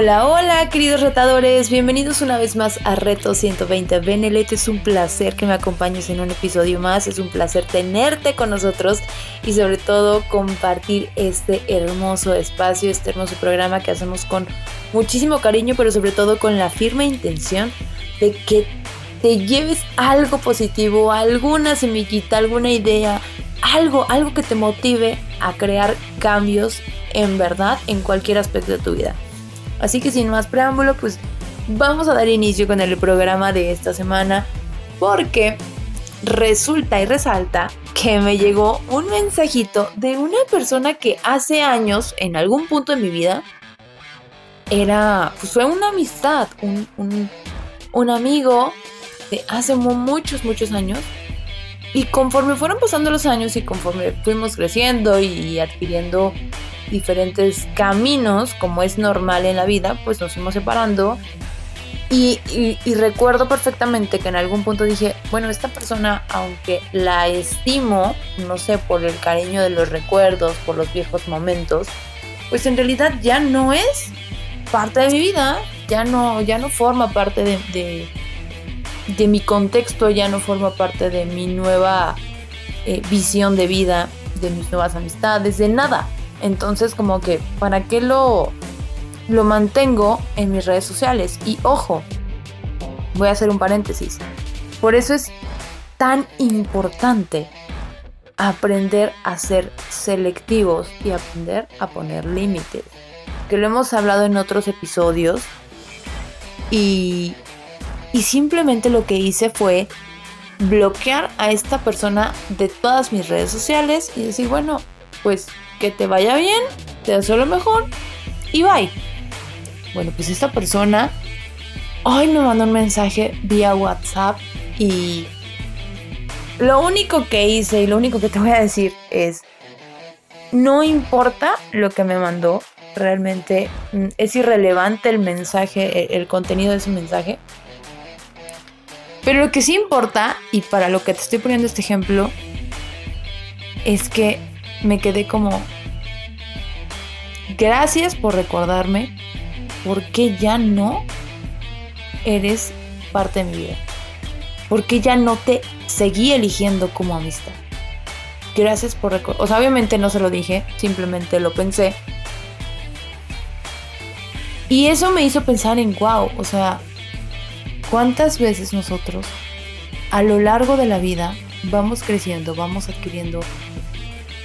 Hola, hola queridos retadores, bienvenidos una vez más a Reto 120 Benelet. Es un placer que me acompañes en un episodio más, es un placer tenerte con nosotros y sobre todo compartir este hermoso espacio, este hermoso programa que hacemos con muchísimo cariño, pero sobre todo con la firme intención de que te lleves algo positivo, alguna semillita, alguna idea, algo, algo que te motive a crear cambios en verdad en cualquier aspecto de tu vida. Así que sin más preámbulo, pues vamos a dar inicio con el programa de esta semana porque resulta y resalta que me llegó un mensajito de una persona que hace años, en algún punto de mi vida, era, pues fue una amistad, un, un, un amigo de hace muchos, muchos años. Y conforme fueron pasando los años y conforme fuimos creciendo y adquiriendo diferentes caminos, como es normal en la vida, pues nos fuimos separando. Y, recuerdo perfectamente que en algún punto dije, bueno, esta persona, aunque la estimo, no sé, por el cariño de los recuerdos, por los viejos momentos, pues en realidad ya no es parte de mi vida, ya no, ya no forma parte de, de, mi contexto, ya no forma parte de mi nueva eh, visión de vida, de mis nuevas amistades, de nada. Entonces como que, ¿para qué lo, lo mantengo en mis redes sociales? Y ojo, voy a hacer un paréntesis. Por eso es tan importante aprender a ser selectivos y aprender a poner límites. Que lo hemos hablado en otros episodios. Y, y simplemente lo que hice fue bloquear a esta persona de todas mis redes sociales y decir, bueno, pues que te vaya bien, te deseo lo mejor y bye. Bueno, pues esta persona hoy me mandó un mensaje vía WhatsApp y lo único que hice y lo único que te voy a decir es, no importa lo que me mandó, realmente mm, es irrelevante el mensaje, el, contenido de ese mensaje. Pero lo que sí importa, y para lo que te estoy poniendo este ejemplo, es que me quedé como, gracias por recordarme por qué ya no eres parte de mi vida. ¿Por qué ya no te seguí eligiendo como amistad? Gracias por recordar. O sea, obviamente no se lo dije, simplemente lo pensé. Y eso me hizo pensar en wow, o sea, ¿cuántas veces nosotros a lo largo de la vida vamos creciendo, vamos adquiriendo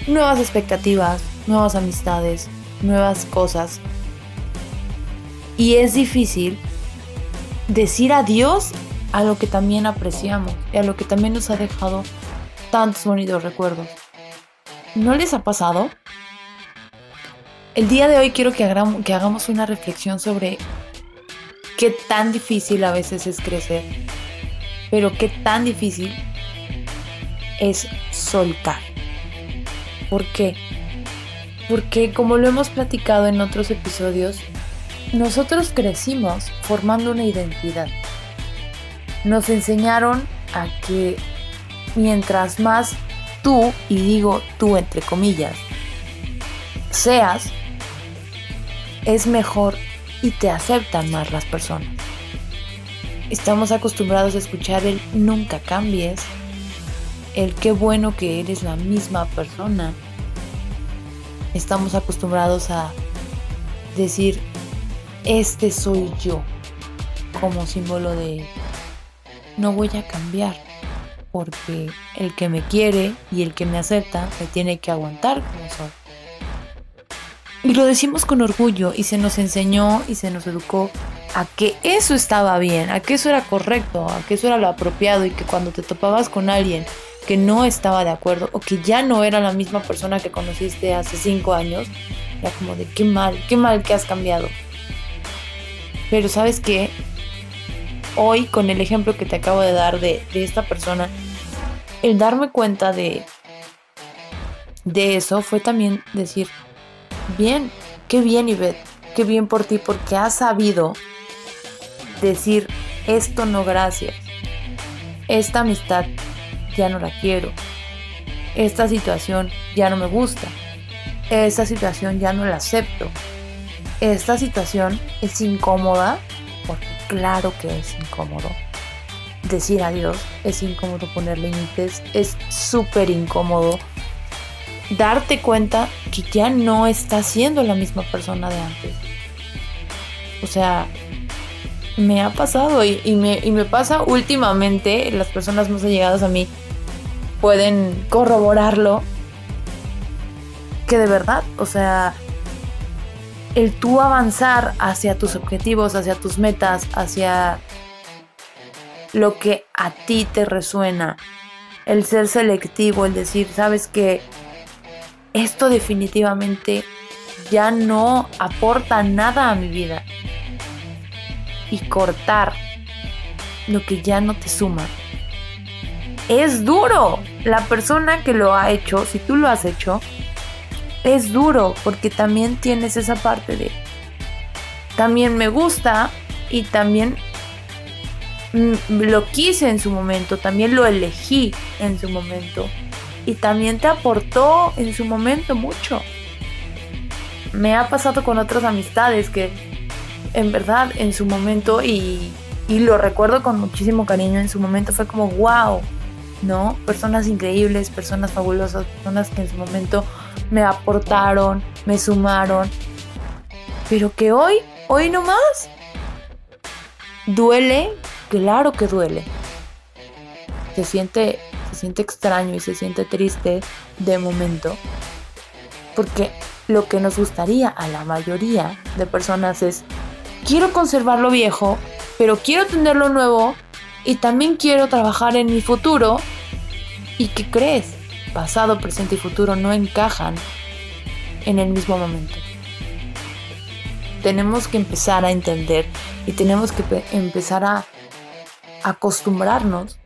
nuevas expectativas, nuevas amistades, nuevas cosas. Y es difícil decir adiós a lo que también apreciamos y a lo que también nos ha dejado tantos bonitos recuerdos. ¿No les ha pasado? El día de hoy quiero que que hagamos una reflexión sobre qué tan difícil a veces es crecer, pero qué tan difícil es soltar. ¿Por qué? Porque como lo hemos platicado en otros episodios, nosotros crecimos formando una identidad. Nos enseñaron a que mientras más tú, y digo tú entre comillas, seas, es mejor y te aceptan más las personas. Estamos acostumbrados a escuchar el nunca cambies, el qué bueno que eres la misma persona, estamos acostumbrados a decir, este soy yo, como símbolo de no voy a cambiar, porque el que me quiere y el que me acepta me tiene que aguantar como soy. Y lo decimos con orgullo y se nos enseñó y se nos educó a que eso estaba bien, a que eso era correcto, a que eso era lo apropiado y que cuando te topabas con alguien que no estaba de acuerdo o que ya no era la misma persona que conociste hace cinco años, era como de qué mal, qué mal que has cambiado. Pero sabes qué, hoy con el ejemplo que te acabo de dar de, de esta persona, el darme cuenta de, de eso fue también decir, bien, qué bien Ivette, qué bien por ti porque has sabido decir esto no gracias. Esta amistad ya no la quiero. Esta situación ya no me gusta. Esta situación ya no la acepto. Esta situación es incómoda porque claro que es incómodo. Decir adiós es incómodo poner límites, es súper incómodo. Darte cuenta que ya no estás siendo la misma persona de antes. O sea, me ha pasado y, me, y, me, pasa últimamente, las personas más allegadas a mí pueden corroborarlo, que de verdad, o sea, el tú avanzar hacia tus objetivos, hacia tus metas, hacia lo que a ti te resuena, el ser selectivo, el decir, sabes que esto definitivamente ya no aporta nada a mi vida y cortar lo que ya no te suma. Es duro. La persona que lo ha hecho, si tú lo has hecho, es duro porque también tienes esa parte de también me gusta y también lo quise en su momento, también lo elegí en su momento y también te aportó en su momento mucho. Me ha pasado con otras amistades que en verdad en su momento y, lo recuerdo con muchísimo cariño, en su momento fue como wow, ¿no? Personas increíbles, personas fabulosas, personas que en su momento me aportaron, me sumaron, pero que hoy, hoy no más, duele, claro que duele. Se siente, se siente extraño y se siente triste de momento, porque lo que nos gustaría a la mayoría de personas es quiero conservar lo viejo, pero quiero tener lo nuevo y también quiero trabajar en mi futuro. ¿Y qué crees? Pasado, presente y futuro no encajan en el mismo momento. Tenemos que empezar a entender y tenemos que empezar a acostumbrarnos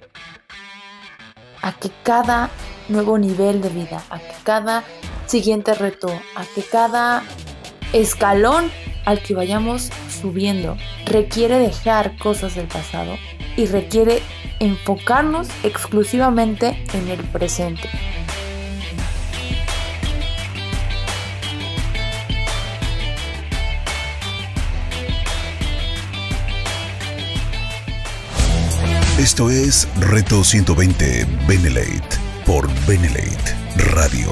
a que cada nuevo nivel de vida, a que cada siguiente reto, a que cada escalón al que vayamos subiendo requiere dejar cosas del pasado y requiere enfocarnos exclusivamente en el presente. Esto es Reto 120 Benelate por Benelate Radio.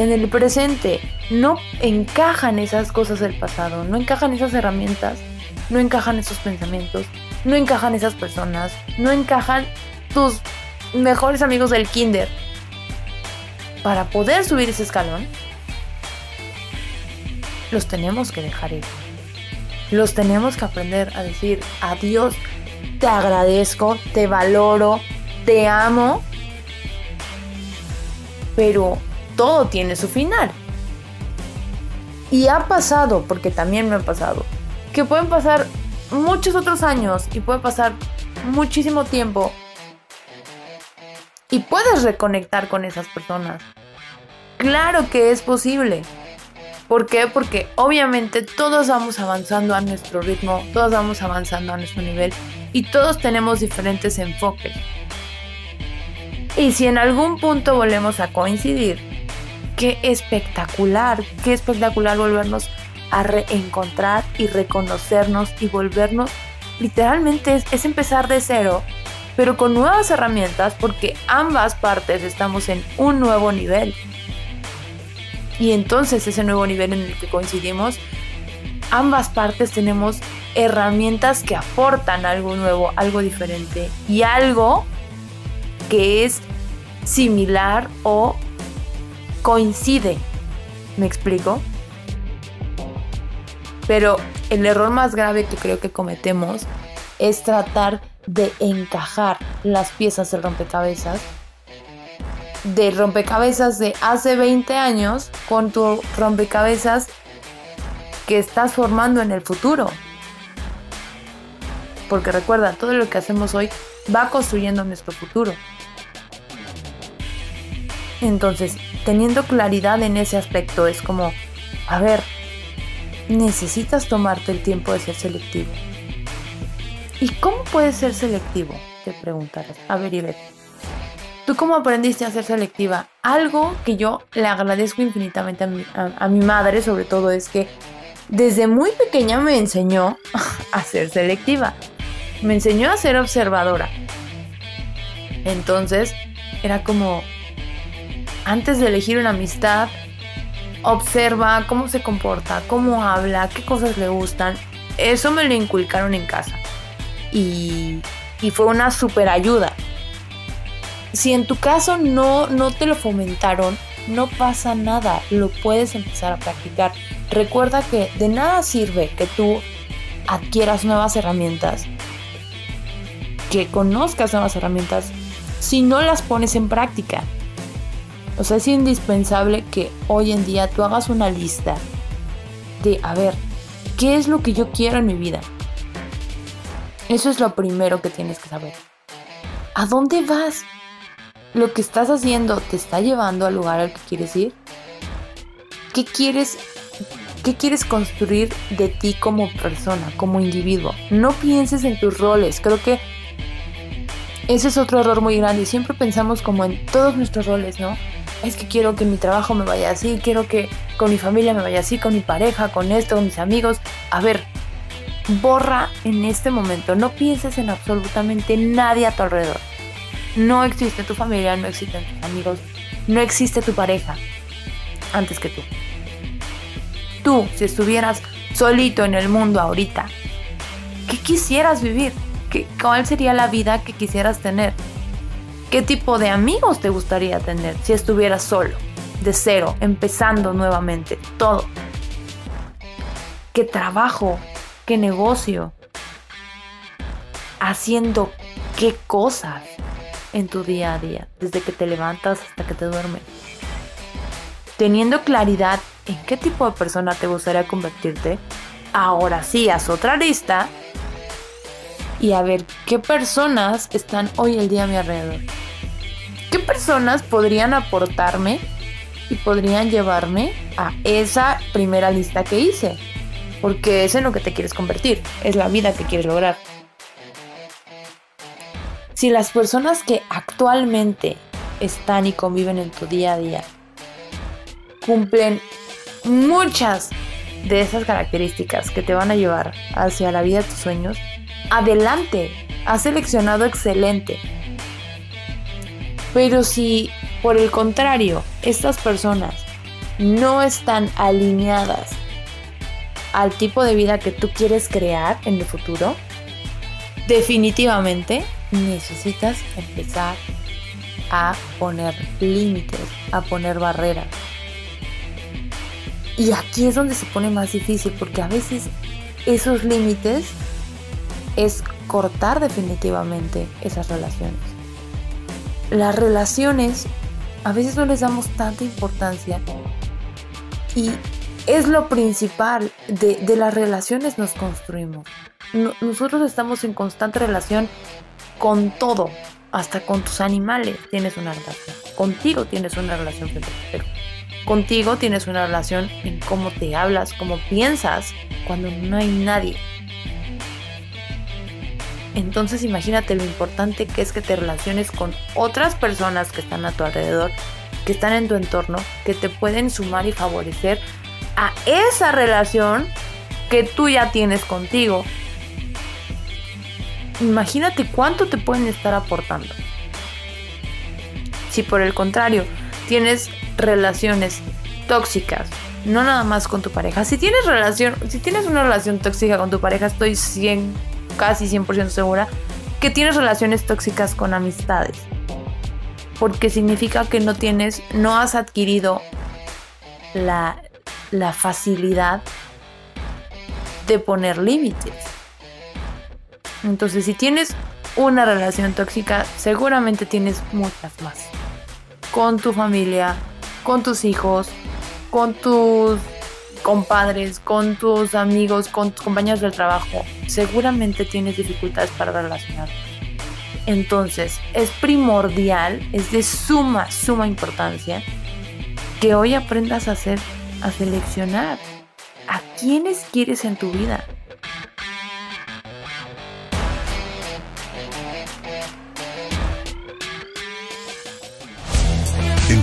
en el presente. No encajan esas cosas del pasado, no encajan esas herramientas, no encajan esos pensamientos, no encajan esas personas, no encajan tus mejores amigos del kinder, para poder subir ese escalón, los tenemos que dejar ir. Los tenemos que aprender a decir adiós, te agradezco, te valoro, te amo, pero todo tiene su final. Y ha pasado, porque también me ha pasado, que pueden pasar muchos otros años y puede pasar muchísimo tiempo y puedes reconectar con esas personas. Claro que es posible. ¿Por qué? Porque obviamente todos vamos avanzando a nuestro ritmo, todos vamos avanzando a nuestro nivel y todos tenemos diferentes enfoques. Y si en algún punto volvemos a coincidir, qué espectacular, qué espectacular volvernos a reencontrar y reconocernos y volvernos, literalmente es, empezar de cero pero con nuevas herramientas porque ambas partes estamos en un nuevo nivel. Y entonces ese nuevo nivel en el que coincidimos, ambas partes tenemos herramientas que aportan algo nuevo, algo diferente y algo que es similar o coincide. ¿Me explico? Pero el error más grave que creo que cometemos es tratar de encajar las piezas del rompecabezas de rompecabezas de hace 20 años con tu rompecabezas que estás formando en el futuro. Porque recuerda, todo lo que hacemos hoy va construyendo nuestro futuro. Entonces, teniendo claridad en ese aspecto, es como, a ver, necesitas tomarte el tiempo de ser selectivo. ¿Y cómo puedes ser selectivo? Te preguntarás. A ver, y ¿Tú cómo aprendiste a ser selectiva? Algo que yo le agradezco infinitamente a mi, madre, sobre todo, es que desde muy pequeña me enseñó a ser selectiva. Me enseñó a ser observadora. Entonces, era como, antes de elegir una amistad, observa cómo se comporta, cómo habla, qué cosas le gustan. Eso me lo inculcaron en casa. Y, fue una super ayuda. Si en tu caso no, no te lo fomentaron, no pasa nada, lo puedes empezar a practicar. Recuerda que de nada sirve que tú adquieras nuevas herramientas, que conozcas nuevas herramientas, si no las pones en práctica. O sea, es indispensable que hoy en día tú hagas una lista de, a ver, ¿qué es lo que yo quiero en mi vida? Eso es lo primero que tienes que saber. ¿A dónde vas? ¿Lo que estás haciendo te está llevando al lugar al que quieres ir? ¿Qué quieres, qué quieres construir de ti como persona, como individuo? No pienses en tus roles. Creo que ese es otro error muy grande. Siempre pensamos como en todos nuestros roles, ¿no? Es que quiero que mi trabajo me vaya así, quiero que con mi familia me vaya así, con mi pareja, con esto, con mis amigos. A ver, borra en este momento, no pienses en absolutamente nadie a tu alrededor. No existe tu familia, no existen tus amigos, no existe tu pareja antes que tú. Tú, si estuvieras solito en el mundo ahorita, ¿qué quisieras vivir? ¿Qué, ¿Cuál sería la vida que quisieras tener? ¿Qué tipo de amigos te gustaría tener si estuvieras solo, de cero, empezando nuevamente, todo? ¿Qué trabajo? ¿Qué negocio? ¿Haciendo qué cosas en tu día a día, desde que te levantas hasta que te duermes? Teniendo claridad en qué tipo de persona te gustaría convertirte, ahora sí, haz otra lista y a ver qué personas están hoy el día a mi alrededor. ¿Qué personas podrían aportarme y podrían llevarme a esa primera lista que hice? Porque es en lo que te quieres convertir, es la vida que quieres lograr. Si las personas que actualmente están y conviven en tu día a día cumplen muchas de esas características que te van a llevar hacia la vida de tus sueños, adelante, has seleccionado excelente. Pero si por el contrario estas personas no están alineadas al tipo de vida que tú quieres crear en el futuro, definitivamente necesitas empezar a poner límites, a poner barreras. Y aquí es donde se pone más difícil porque a veces esos límites es cortar definitivamente esas relaciones. Las relaciones a veces no les damos tanta importancia y es lo principal de, las relaciones nos construimos. nosotros estamos en constante relación con todo, hasta con tus animales tienes una relación, contigo tienes una relación, contigo tienes una relación en cómo te hablas, cómo piensas cuando no hay nadie. Entonces imagínate lo importante que es que te relaciones con otras personas que están a tu alrededor, que están en tu entorno, que te pueden sumar y favorecer a esa relación que tú ya tienes contigo. imagínate cuánto te pueden estar aportando. Si por el contrario tienes relaciones tóxicas, no nada más con tu pareja. Si tienes relación, si tienes una relación tóxica con tu pareja, estoy 100, casi 100% segura que tienes relaciones tóxicas con amistades. Porque significa que no tienes, no has adquirido la, la facilidad de poner límites. Entonces, si tienes una relación tóxica, seguramente tienes muchas más. Con tu familia, con tus hijos, con tus compadres, con tus amigos, con tus compañeros del trabajo. Seguramente tienes dificultades para relacionarte. Entonces, es primordial, es de suma, suma importancia que hoy aprendas a hacer, a seleccionar a quiénes quieres en tu vida.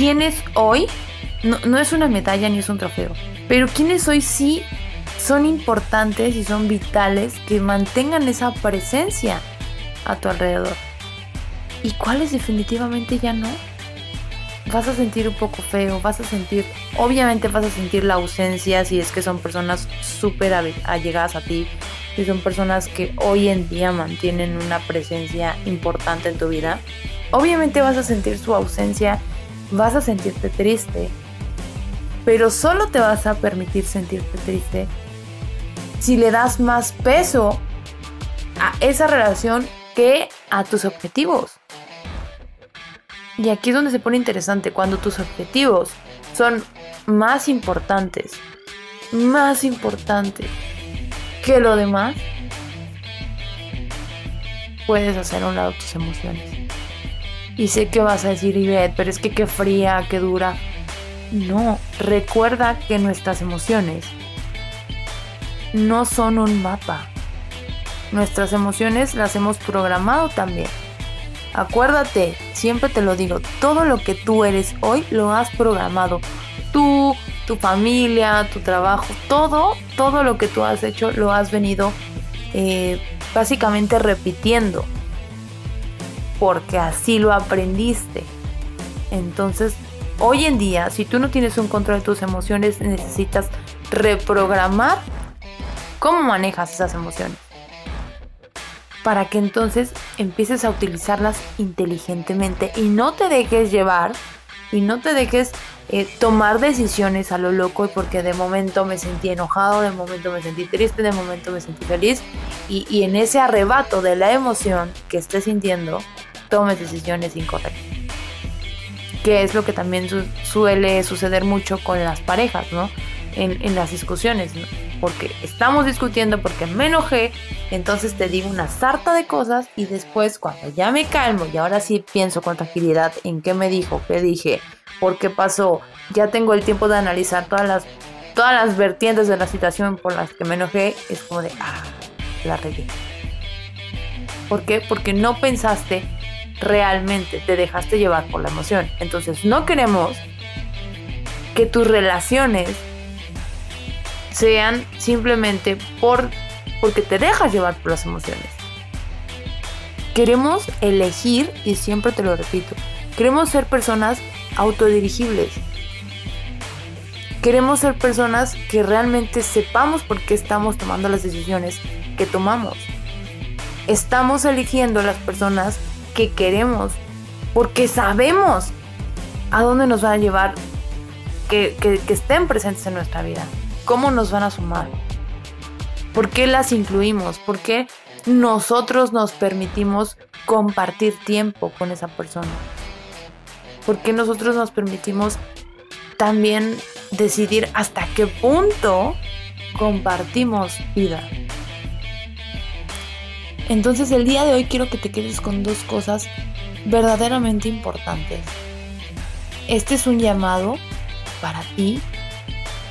quiénes hoy, no, es una medalla ni es un trofeo, pero quiénes hoy sí son importantes y son vitales que mantengan esa presencia a tu alrededor. Y cuáles definitivamente ya no. Vas a sentir un poco feo, vas a sentir, obviamente vas a sentir la ausencia si es que son personas súper allegadas a ti, si son personas que hoy en día mantienen una presencia importante en tu vida. Obviamente vas a sentir su ausencia vas a sentirte triste, pero solo te vas a permitir sentirte triste si le das más peso a esa relación que a tus objetivos. Y aquí es donde se pone interesante, cuando tus objetivos son más importantes, más importantes que lo demás, puedes hacer a un lado tus emociones. Y sé que vas a decir, Ivette, pero es que qué fría, qué dura. No, recuerda que nuestras emociones no son un mapa. Nuestras emociones las hemos programado también. Acuérdate, siempre te lo digo, todo lo que tú eres hoy lo has programado. Tú, tu familia, tu trabajo, todo, todo lo que tú has hecho lo has venido eh, básicamente repitiendo porque así lo aprendiste. Entonces, hoy en día, si tú no tienes un control de tus emociones, necesitas reprogramar cómo manejas esas emociones. Para que entonces empieces a utilizarlas inteligentemente y no te dejes llevar y no te dejes eh, tomar decisiones a lo loco porque de momento me sentí enojado, de momento me sentí triste, de momento me sentí feliz y, y en ese arrebato de la emoción que estés sintiendo tomes decisiones incorrectas. Que es lo que también suele suceder mucho con las parejas, ¿no? En, las discusiones. Porque estamos discutiendo porque me enojé, entonces te digo una sarta de cosas y después cuando ya me calmo y ahora sí pienso con tranquilidad en qué me dijo, qué dije, por qué pasó, ya tengo el tiempo de analizar todas las, todas las vertientes de la situación por las que me enojé, es como de, ah, la regué. ¿Por qué? Porque no pensaste realmente te dejaste llevar por la emoción. Entonces no queremos que tus relaciones sean simplemente por porque te dejas llevar por las emociones. Queremos elegir, y siempre te lo repito, queremos ser personas autodirigibles. Queremos ser personas que realmente sepamos por qué estamos tomando las decisiones que tomamos. Estamos eligiendo las personas que queremos, porque sabemos a dónde nos van a llevar que, estén presentes en nuestra vida, cómo nos van a sumar, por qué las incluimos, por qué nosotros nos permitimos compartir tiempo con esa persona, por qué nosotros nos permitimos también decidir hasta qué punto compartimos vida. Entonces el día de hoy quiero que te quedes con dos cosas verdaderamente importantes. Este es un llamado para ti.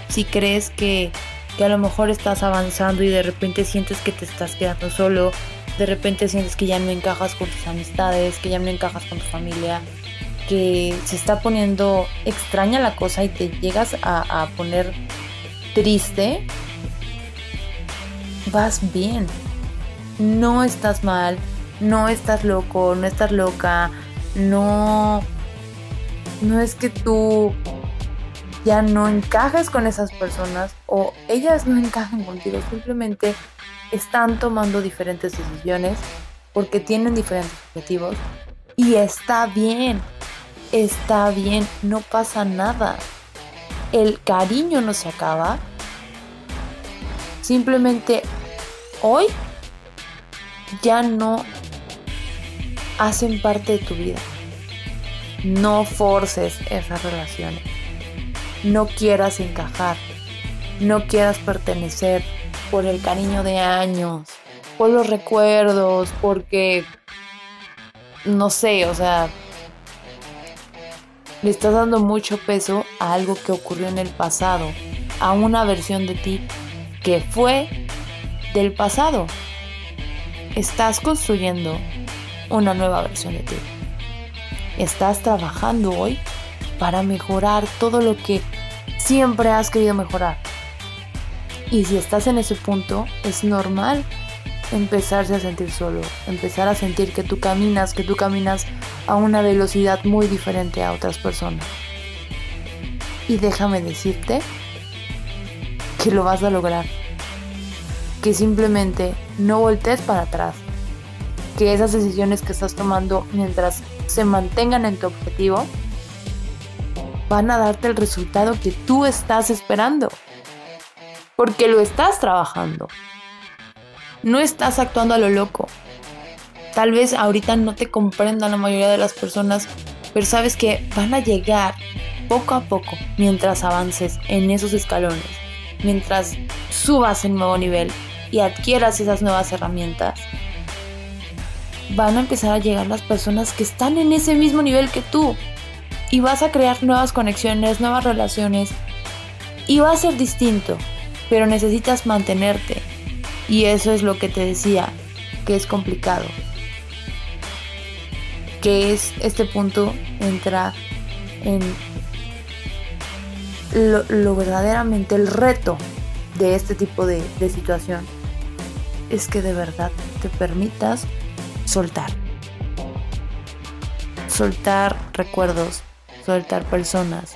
Si crees que, que a lo mejor estás avanzando y de repente sientes que te estás quedando solo, de repente sientes que ya no encajas con tus amistades, que ya no encajas con tu familia, que se está poniendo extraña la cosa y te llegas a, a poner triste, vas bien. No estás mal, no estás loco, no estás loca, no no es que tú ya no encajes con esas personas o ellas no encajen contigo, simplemente están tomando diferentes decisiones porque tienen diferentes objetivos y está bien, está bien, no pasa nada. El cariño no se acaba. Simplemente hoy ya no hacen parte de tu vida. No forces esas relaciones. No quieras encajar. No quieras pertenecer por el cariño de años, por los recuerdos, porque, no sé, o sea, le estás dando mucho peso a algo que ocurrió en el pasado, a una versión de ti que fue del pasado. Estás construyendo una nueva versión de ti. Estás trabajando hoy para mejorar todo lo que siempre has querido mejorar. Y si estás en ese punto, es normal empezarse a sentir solo, empezar a sentir que tú caminas, que tú caminas a una velocidad muy diferente a otras personas. Y déjame decirte que lo vas a lograr. Que simplemente no voltees para atrás. Que esas decisiones que estás tomando mientras se mantengan en tu objetivo van a darte el resultado que tú estás esperando porque lo estás trabajando. No estás actuando a lo loco. Tal vez ahorita no te comprendan la mayoría de las personas, pero sabes que van a llegar poco a poco mientras avances en esos escalones, mientras subas el nuevo nivel y adquieras esas nuevas herramientas. Van a empezar a llegar las personas que están en ese mismo nivel que tú y vas a crear nuevas conexiones, nuevas relaciones y va a ser distinto pero necesitas mantenerte. Y eso es lo que te decía, que es complicado. Que es este punto entra en lo, verdaderamente el reto de este tipo de, de situación. Es que de verdad te permitas soltar. Soltar recuerdos, soltar personas,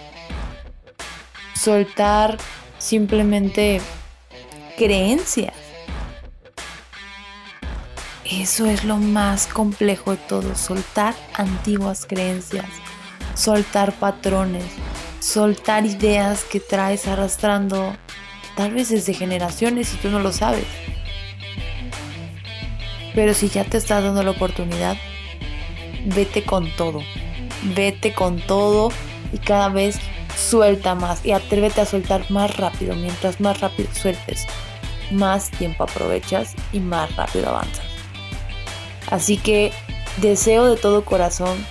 soltar simplemente creencias. Eso es lo más complejo de todo, soltar antiguas creencias, soltar patrones, soltar ideas que traes arrastrando tal vez desde generaciones y tú no lo sabes. Pero si ya te estás dando la oportunidad, vete con todo, vete con todo y cada vez suelta más y atrévete a soltar más rápido. Mientras más rápido sueltes, más tiempo aprovechas y más rápido avanzas. Así que deseo de todo corazón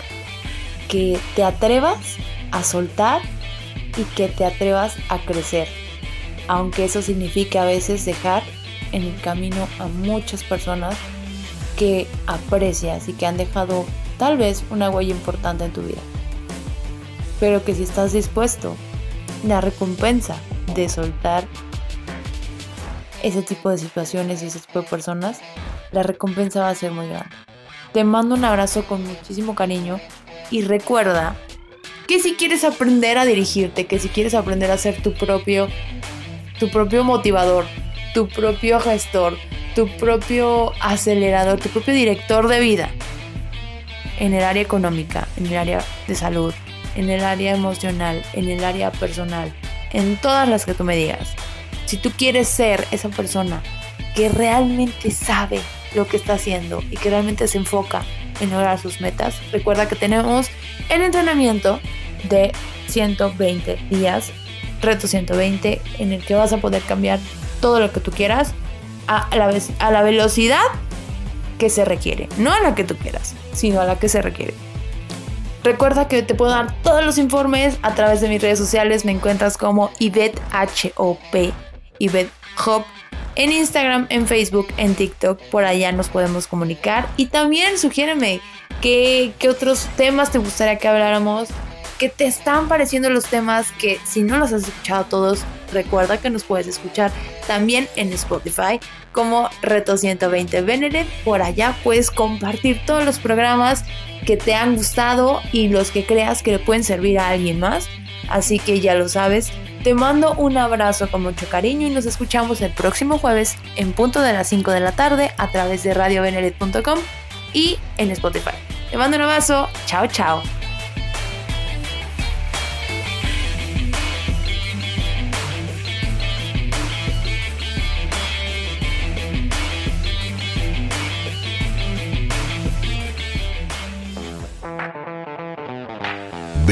que te atrevas a soltar y que te atrevas a crecer. Aunque eso signifique a veces dejar en el camino a muchas personas que aprecias y que han dejado tal vez una huella importante en tu vida pero que si estás dispuesto, la recompensa de soltar ese tipo de situaciones y ese tipo de personas, la recompensa va a ser muy grande. Te mando un abrazo con muchísimo cariño y recuerda que si quieres aprender a dirigirte, que si quieres aprender a ser tu propio tu propio motivador, tu propio gestor, tu propio acelerador, tu propio director de vida en el área económica, en el área de salud, en el área emocional, en el área personal, en todas las que tú me digas. Si tú quieres ser esa persona que realmente sabe lo que está haciendo y que realmente se enfoca en lograr sus metas, recuerda que tenemos el entrenamiento de 120 días, reto 120, en el que vas a poder cambiar todo lo que tú quieras a la, a la velocidad que se requiere. No a la que tú quieras, sino a la que se requiere. Recuerda que te puedo dar todos los informes a través de mis redes sociales. Me encuentras como Ivette H-O-P, Hop. En Instagram, en Facebook, en TikTok, por allá nos podemos comunicar. Y también sugiéreme qué, qué otros temas te gustaría que habláramos ¿Qué te están pareciendo los temas que si no los has escuchado todos, recuerda que nos puedes escuchar también en Spotify como Reto 120 Benedict. Por allá puedes compartir todos los programas que te han gustado y los que creas que le pueden servir a alguien más. Así que ya lo sabes. Te mando un abrazo con mucho cariño y nos escuchamos el próximo jueves en punto de las 5 de la tarde a través de radiobenedict.com y en Spotify. Te mando un abrazo. Chao, chao.